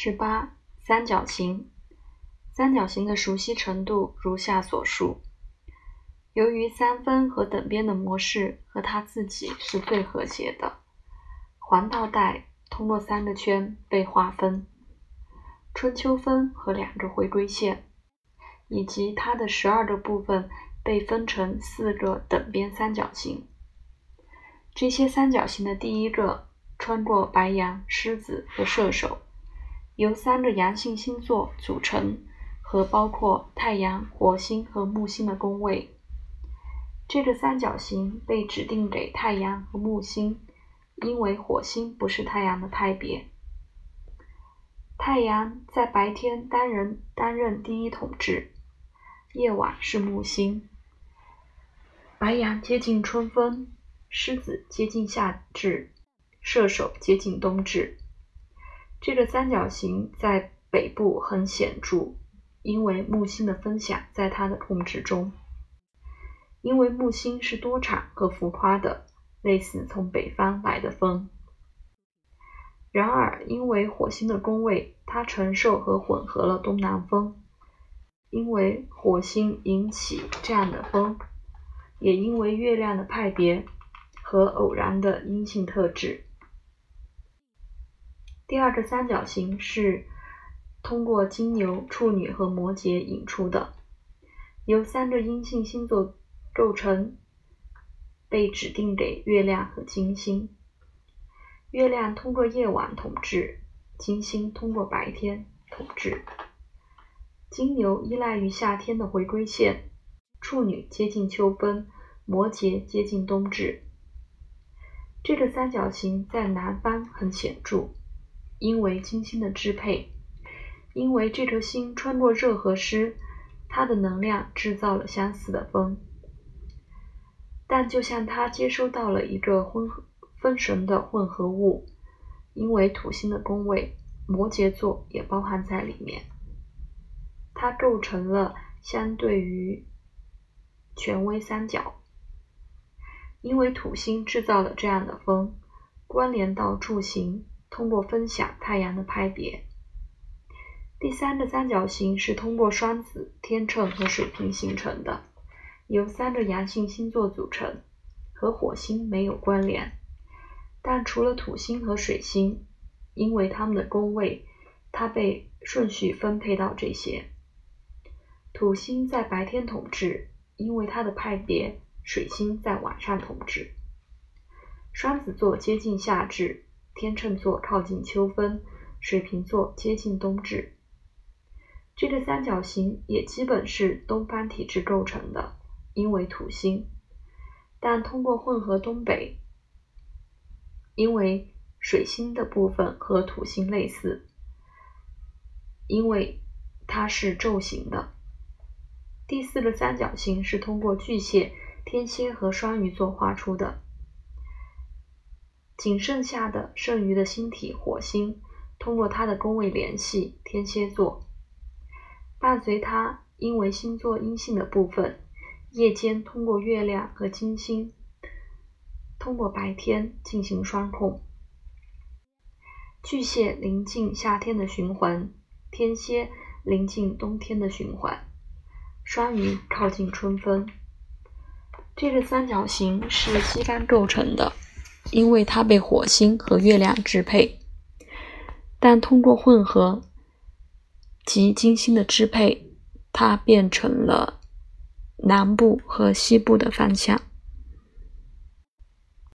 十八、三角形。三角形的熟悉程度如下所述。由于三分和等边的模式和它自己是最和谐的，环道带通过三个圈被划分，春秋分和两个回归线，以及它的十二个部分被分成四个等边三角形。这些三角形的第一个穿过白羊、狮子和射手，由三个阳性星座组成。和包括太阳、火星和木星的宫位，这个三角形被指定给太阳和木星，因为火星不是太阳的派别。太阳在白天担任担任第一统治，夜晚是木星。白羊接近春分，狮子接近夏至，射手接近冬至。这个三角形在北部很显著。因为木星的分享在它的控制中，因为木星是多产和浮夸的，类似从北方来的风。然而，因为火星的宫位，它承受和混合了东南风。因为火星引起这样的风，也因为月亮的派别和偶然的阴性特质。第二个三角形是。通过金牛、处女和摩羯引出的，由三个阴性星座构成，被指定给月亮和金星。月亮通过夜晚统治，金星通过白天统治。金牛依赖于夏天的回归线，处女接近秋分，摩羯接近冬至。这个三角形在南方很显著，因为金星的支配。因为这颗星穿过热和湿，它的能量制造了相似的风。但就像它接收到了一个混分神的混合物，因为土星的宫位摩羯座也包含在里面，它构成了相对于权威三角。因为土星制造了这样的风，关联到柱形，通过分享太阳的派别。第三个三角形是通过双子、天秤和水瓶形成的，由三个阳性星座组成，和火星没有关联。但除了土星和水星，因为它们的宫位，它被顺序分配到这些。土星在白天统治，因为它的派别；水星在晚上统治。双子座接近夏至，天秤座靠近秋分，水瓶座接近冬至。这个三角形也基本是东方体质构成的，因为土星，但通过混合东北，因为水星的部分和土星类似，因为它是昼形的。第四个三角形是通过巨蟹、天蝎和双鱼座画出的，仅剩下的剩余的星体火星，通过它的宫位联系天蝎座。伴随它，因为星座阴性的部分，夜间通过月亮和金星，通过白天进行双控。巨蟹临近夏天的循环，天蝎临近冬天的循环，双鱼靠近春分。这个三角形是西方构成的，因为它被火星和月亮支配，但通过混合。及金星的支配，它变成了南部和西部的方向。